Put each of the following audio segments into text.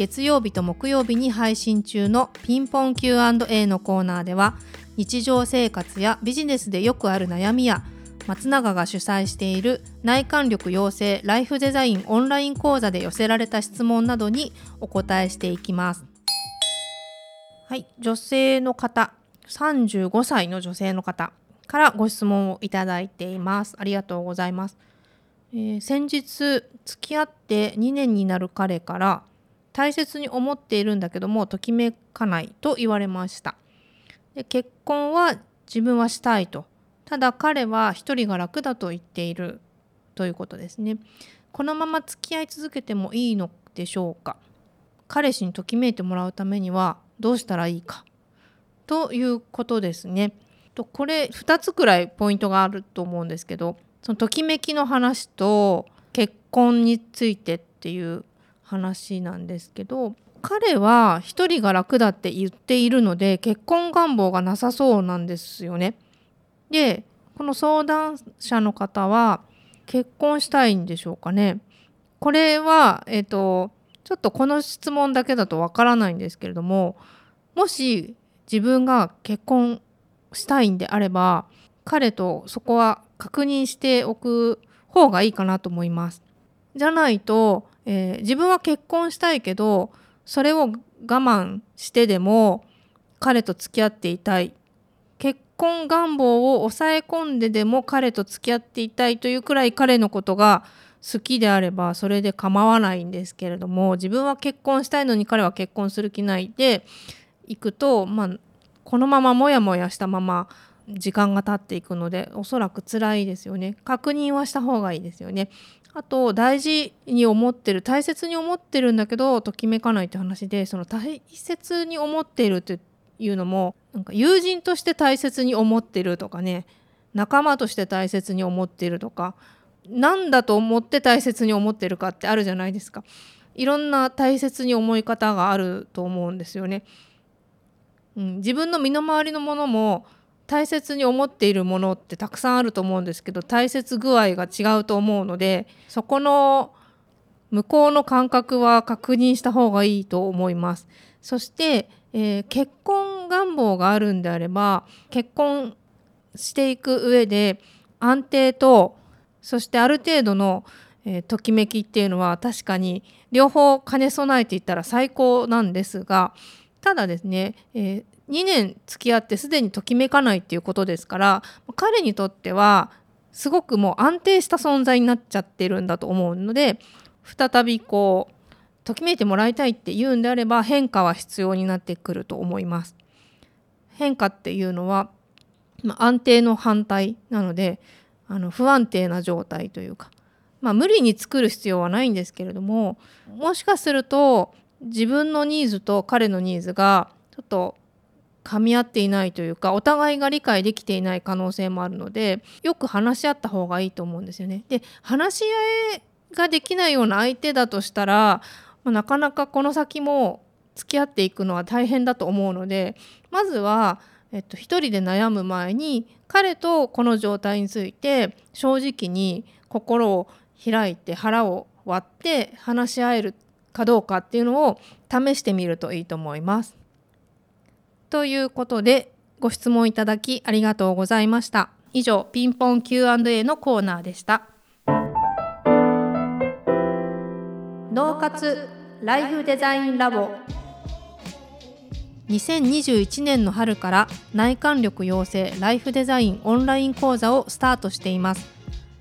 月曜日と木曜日に配信中のピンポン Q&A のコーナーでは日常生活やビジネスでよくある悩みや松永が主催している内観力養成ライフデザインオンライン講座で寄せられた質問などにお答えしていきます。はい、女性の方、35歳の女性の方からご質問をいただいています。ありがとうございます。えー、先日付き合って2年になる彼から大切に思っているんだけどもときめかないと言われました。で結婚は自分はしたいと。ただ彼は一人が楽だと言っているということですね。このまま付き合い続けてもいいのでしょうか。彼氏にときめいてもらうためにはどうしたらいいか。ということですね。とこれ2つくらいポイントがあると思うんですけどそのときめきの話と結婚についてっていう話なんですけど彼は一人が楽だって言っているので結婚願望がなさそうなんですよね。でこの相談者の方は結婚したいんでしょうかね。これは、えっ、ー、とちょっとこの質問だけだとわからないんですけれどももし自分が結婚したいんであれば彼とそこは確認しておく方がいいかなと思います。じゃないとえー、自分は結婚したいけどそれを我慢してでも彼と付き合っていたい。結婚願望を抑え込んででも彼と付き合っていたいというくらい彼のことが好きであればそれで構わないんですけれども自分は結婚したいのに彼は結婚する気ないでいくと、まあ、このままモヤモヤしたまま時間が経っていくのでおそらく辛いですよね。確認はした方がいいですよね。あと大事に思ってる大切に思ってるんだけどときめかないって話でその大切に思っているっていうのもなんか友人として大切に思ってるとかね仲間として大切に思ってるとか何だと思って大切に思ってるかってあるじゃないですか。いろんな大切に思い方があると思うんですよね、うん、自分の身の回りのものも大切に思っているものってたくさんあると思うんですけど大切具合が違うと思うのでそこの向こうの感覚は確認した方がいいと思います。そして、えー、結婚願望があるんであれば結婚していく上で安定とそしてある程度の、えー、ときめきっていうのは確かに両方兼ね備えていったら最高なんですがただですね、えー、2年付き合ってすでにときめかないっていうことですから彼にとってはすごくもう安定した存在になっちゃってるんだと思うので再びこうときめいてもらいたいっていうんであれば変化は必要になってくると思います。変化っていうのは、まあ、安定の反対なのであの不安定な状態というか、まあ、無理に作る必要はないんですけれどももしかすると自分のニーズと彼のニーズがちょっと噛み合っていないというかお互いが理解できていない可能性もあるのでよく話し合った方がいいと思うんですよね。で話し合いができないような相手だとしたら、まあ、なかなかこの先も付き合っていくのは大変だと思うのでまずは、えっと、一人で悩む前に彼とこの状態について正直に心を開いて腹を割って話し合えるかどうかっていうのを試してみるといいと思います。ということでご質問いただきありがとうございました。以上ピンポン Q&A のコーナーでした。脳活ライフデザインラボ2021年の春から内観力養成ライフデザインオンライン講座をスタートしています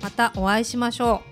またお会いしましょう。